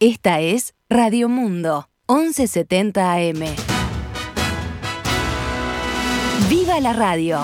Esta es Radio Mundo, 1170 AM. ¡Viva la radio!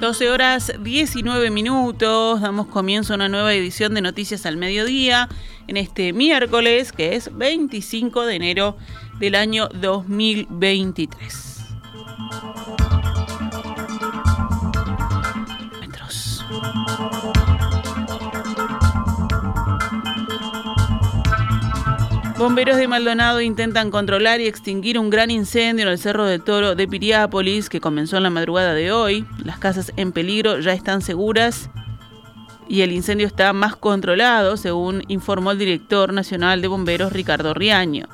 12 horas 19 minutos, damos comienzo a una nueva edición de Noticias al Mediodía en este miércoles que es 25 de enero del año 2023. Bomberos de Maldonado intentan controlar y extinguir un gran incendio en el Cerro del Toro de Piriápolis que comenzó en la madrugada de hoy. Las casas en peligro ya están seguras y el incendio está más controlado, según informó el director nacional de bomberos Ricardo Riaño.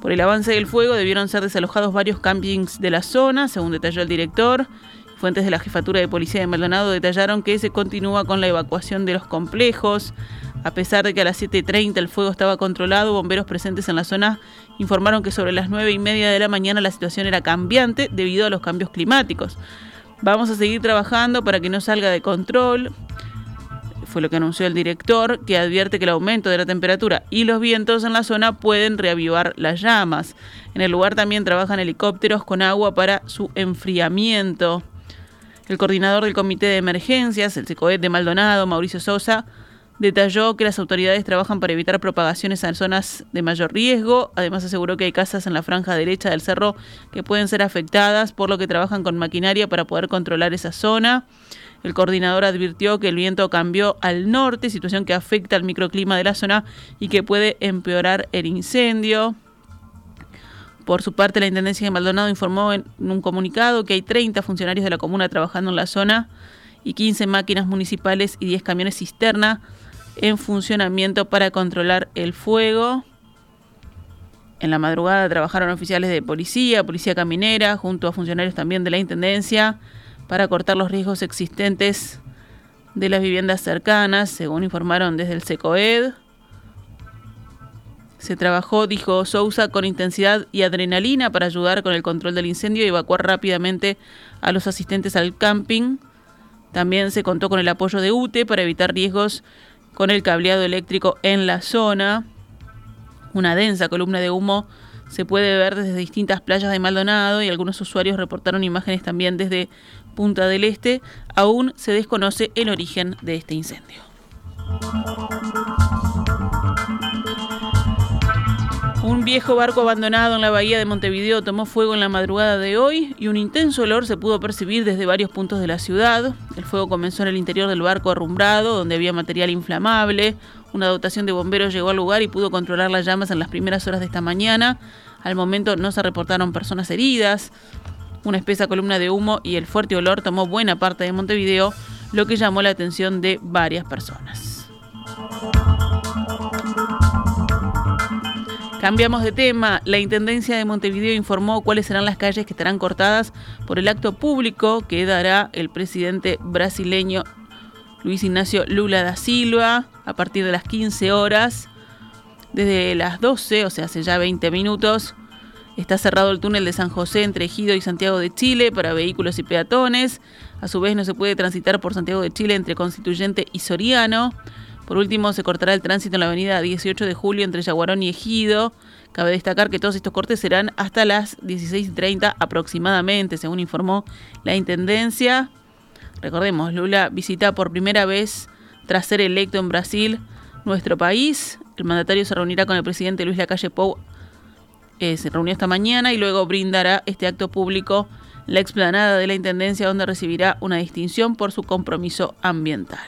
Por el avance del fuego debieron ser desalojados varios campings de la zona, según detalló el director. Fuentes de la Jefatura de Policía de Maldonado detallaron que se continúa con la evacuación de los complejos. A pesar de que a las 7.30 el fuego estaba controlado, bomberos presentes en la zona informaron que sobre las 9 y media de la mañana la situación era cambiante debido a los cambios climáticos. Vamos a seguir trabajando para que no salga de control, fue lo que anunció el director, que advierte que el aumento de la temperatura y los vientos en la zona pueden reavivar las llamas. En el lugar también trabajan helicópteros con agua para su enfriamiento. El coordinador del Comité de Emergencias, el SECOED de Maldonado, Mauricio Sosa, Detalló que las autoridades trabajan para evitar propagaciones en zonas de mayor riesgo. Además aseguró que hay casas en la franja derecha del cerro que pueden ser afectadas, por lo que trabajan con maquinaria para poder controlar esa zona. El coordinador advirtió que el viento cambió al norte, situación que afecta al microclima de la zona y que puede empeorar el incendio. Por su parte, la Intendencia de Maldonado informó en un comunicado que hay 30 funcionarios de la comuna trabajando en la zona y 15 máquinas municipales y 10 camiones cisterna en funcionamiento para controlar el fuego. En la madrugada trabajaron oficiales de policía, policía caminera, junto a funcionarios también de la Intendencia, para cortar los riesgos existentes de las viviendas cercanas, según informaron desde el SECOED. Se trabajó, dijo Sousa, con intensidad y adrenalina para ayudar con el control del incendio y evacuar rápidamente a los asistentes al camping. También se contó con el apoyo de UTE para evitar riesgos con el cableado eléctrico en la zona. Una densa columna de humo se puede ver desde distintas playas de Maldonado y algunos usuarios reportaron imágenes también desde Punta del Este. Aún se desconoce el origen de este incendio. Un viejo barco abandonado en la bahía de Montevideo tomó fuego en la madrugada de hoy y un intenso olor se pudo percibir desde varios puntos de la ciudad. El fuego comenzó en el interior del barco arrumbrado, donde había material inflamable. Una dotación de bomberos llegó al lugar y pudo controlar las llamas en las primeras horas de esta mañana. Al momento no se reportaron personas heridas. Una espesa columna de humo y el fuerte olor tomó buena parte de Montevideo, lo que llamó la atención de varias personas. Cambiamos de tema. La Intendencia de Montevideo informó cuáles serán las calles que estarán cortadas por el acto público que dará el presidente brasileño Luis Ignacio Lula da Silva a partir de las 15 horas. Desde las 12, o sea, hace ya 20 minutos, está cerrado el túnel de San José entre Ejido y Santiago de Chile para vehículos y peatones. A su vez, no se puede transitar por Santiago de Chile entre Constituyente y Soriano. Por último, se cortará el tránsito en la avenida 18 de julio entre Yaguarón y Ejido. Cabe destacar que todos estos cortes serán hasta las 16.30 aproximadamente, según informó la Intendencia. Recordemos, Lula visita por primera vez tras ser electo en Brasil nuestro país. El mandatario se reunirá con el presidente Luis Lacalle Pou. Eh, se reunió esta mañana y luego brindará este acto público la explanada de la Intendencia donde recibirá una distinción por su compromiso ambiental.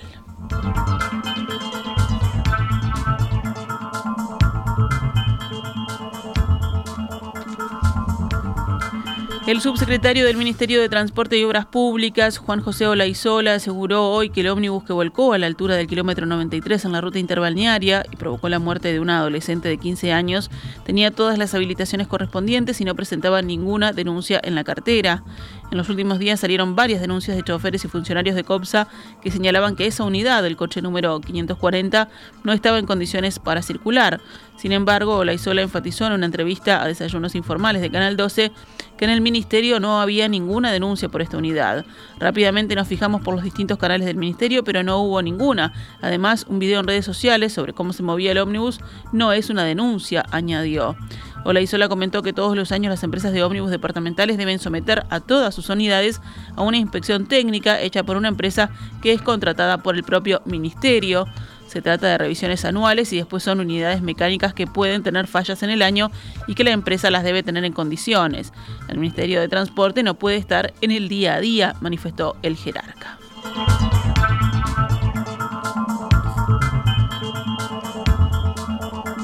El subsecretario del Ministerio de Transporte y Obras Públicas, Juan José Olaizola, aseguró hoy que el ómnibus que volcó a la altura del kilómetro 93 en la ruta interbalnearia y provocó la muerte de una adolescente de 15 años tenía todas las habilitaciones correspondientes y no presentaba ninguna denuncia en la cartera. En los últimos días salieron varias denuncias de choferes y funcionarios de COPSA que señalaban que esa unidad, el coche número 540, no estaba en condiciones para circular. Sin embargo, Olaizola enfatizó en una entrevista a Desayunos Informales de Canal 12 que en el ministerio no había ninguna denuncia por esta unidad. Rápidamente nos fijamos por los distintos canales del ministerio, pero no hubo ninguna. Además, un video en redes sociales sobre cómo se movía el ómnibus no es una denuncia, añadió. Olaizola comentó que todos los años las empresas de ómnibus departamentales deben someter a todas sus unidades a una inspección técnica hecha por una empresa que es contratada por el propio ministerio. Se trata de revisiones anuales y después son unidades mecánicas que pueden tener fallas en el año y que la empresa las debe tener en condiciones. El Ministerio de Transporte no puede estar en el día a día, manifestó el jerarca.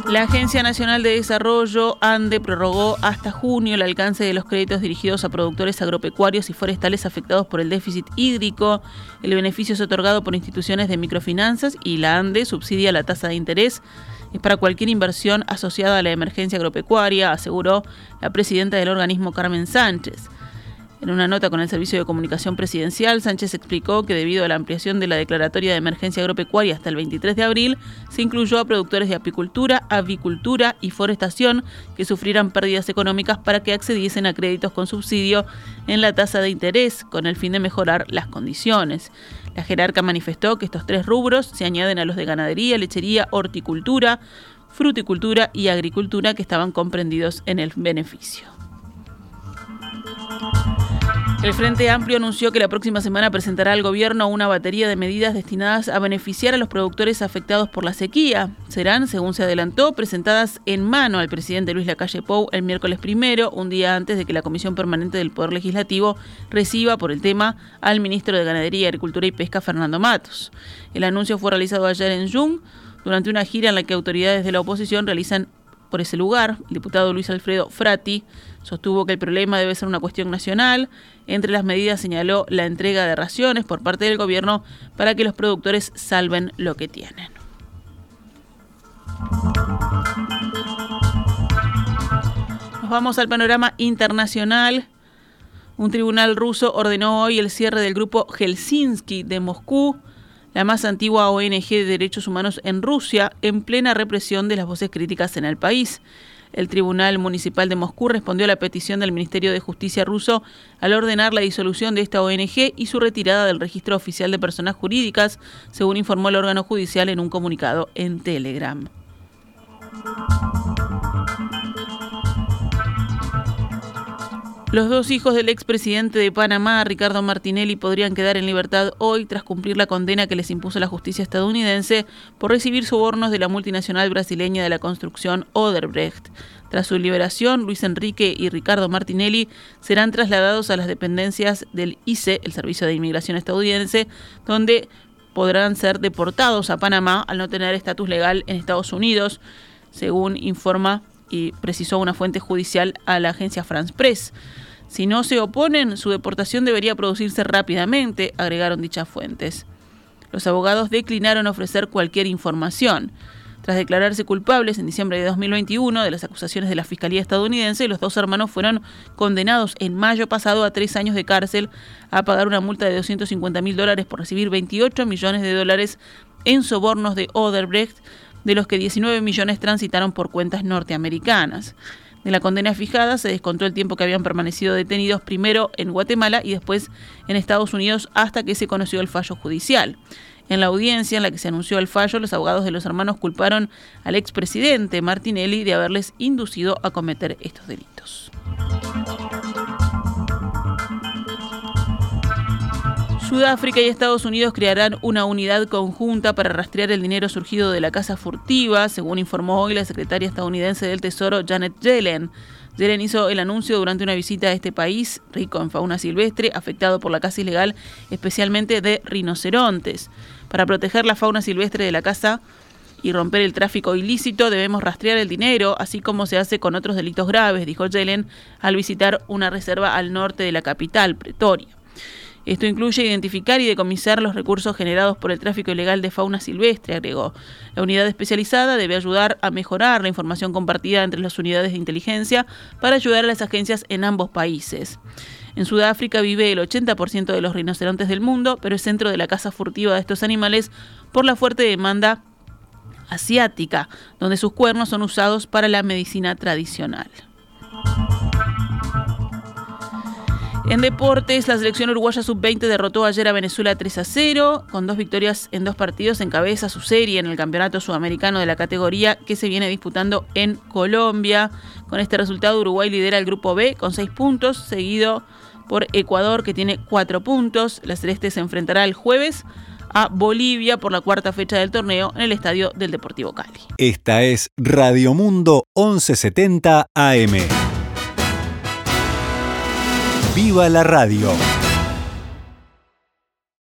La Agencia Nacional de Desarrollo, ANDE, prorrogó hasta junio el alcance de los créditos dirigidos a productores agropecuarios y forestales afectados por el déficit hídrico. El beneficio es otorgado por instituciones de microfinanzas y la ANDE subsidia la tasa de interés. Es para cualquier inversión asociada a la emergencia agropecuaria, aseguró la presidenta del organismo Carmen Sánchez. En una nota con el Servicio de Comunicación Presidencial, Sánchez explicó que debido a la ampliación de la declaratoria de emergencia agropecuaria hasta el 23 de abril, se incluyó a productores de apicultura, avicultura y forestación que sufrieran pérdidas económicas para que accediesen a créditos con subsidio en la tasa de interés, con el fin de mejorar las condiciones. La jerarca manifestó que estos tres rubros se añaden a los de ganadería, lechería, horticultura, fruticultura y agricultura que estaban comprendidos en el beneficio. El Frente Amplio anunció que la próxima semana presentará al gobierno una batería de medidas destinadas a beneficiar a los productores afectados por la sequía. Serán, según se adelantó, presentadas en mano al presidente Luis Lacalle Pou el miércoles primero, un día antes de que la Comisión Permanente del Poder Legislativo reciba por el tema al ministro de Ganadería, Agricultura y Pesca, Fernando Matos. El anuncio fue realizado ayer en Jung durante una gira en la que autoridades de la oposición realizan por ese lugar. El diputado Luis Alfredo Frati sostuvo que el problema debe ser una cuestión nacional. Entre las medidas señaló la entrega de raciones por parte del gobierno para que los productores salven lo que tienen. Nos vamos al panorama internacional. Un tribunal ruso ordenó hoy el cierre del grupo Helsinki de Moscú la más antigua ONG de derechos humanos en Rusia, en plena represión de las voces críticas en el país. El Tribunal Municipal de Moscú respondió a la petición del Ministerio de Justicia ruso al ordenar la disolución de esta ONG y su retirada del registro oficial de personas jurídicas, según informó el órgano judicial en un comunicado en Telegram. Los dos hijos del expresidente de Panamá, Ricardo Martinelli, podrían quedar en libertad hoy tras cumplir la condena que les impuso la justicia estadounidense por recibir sobornos de la multinacional brasileña de la construcción Oderbrecht. Tras su liberación, Luis Enrique y Ricardo Martinelli serán trasladados a las dependencias del ICE, el Servicio de Inmigración estadounidense, donde podrán ser deportados a Panamá al no tener estatus legal en Estados Unidos, según informa y precisó una fuente judicial a la agencia France Press. Si no se oponen, su deportación debería producirse rápidamente, agregaron dichas fuentes. Los abogados declinaron ofrecer cualquier información. Tras declararse culpables en diciembre de 2021 de las acusaciones de la Fiscalía estadounidense, los dos hermanos fueron condenados en mayo pasado a tres años de cárcel a pagar una multa de 250 mil dólares por recibir 28 millones de dólares en sobornos de Oderbrecht de los que 19 millones transitaron por cuentas norteamericanas. De la condena fijada se descontó el tiempo que habían permanecido detenidos primero en Guatemala y después en Estados Unidos hasta que se conoció el fallo judicial. En la audiencia en la que se anunció el fallo, los abogados de los hermanos culparon al expresidente Martinelli de haberles inducido a cometer estos delitos. Sudáfrica y Estados Unidos crearán una unidad conjunta para rastrear el dinero surgido de la casa furtiva, según informó hoy la secretaria estadounidense del Tesoro Janet Yellen. Yellen hizo el anuncio durante una visita a este país rico en fauna silvestre, afectado por la caza ilegal, especialmente de rinocerontes. Para proteger la fauna silvestre de la caza y romper el tráfico ilícito, debemos rastrear el dinero, así como se hace con otros delitos graves, dijo Yellen al visitar una reserva al norte de la capital, Pretoria. Esto incluye identificar y decomisar los recursos generados por el tráfico ilegal de fauna silvestre, agregó. La unidad especializada debe ayudar a mejorar la información compartida entre las unidades de inteligencia para ayudar a las agencias en ambos países. En Sudáfrica vive el 80% de los rinocerontes del mundo, pero es centro de la caza furtiva de estos animales por la fuerte demanda asiática, donde sus cuernos son usados para la medicina tradicional. En deportes, la selección uruguaya sub-20 derrotó ayer a Venezuela 3 a 0, con dos victorias en dos partidos, encabeza su serie en el Campeonato Sudamericano de la categoría que se viene disputando en Colombia. Con este resultado, Uruguay lidera el grupo B con 6 puntos, seguido por Ecuador que tiene 4 puntos. La Celeste se enfrentará el jueves a Bolivia por la cuarta fecha del torneo en el estadio del Deportivo Cali. Esta es Radio Mundo 1170 AM. ¡Viva la radio!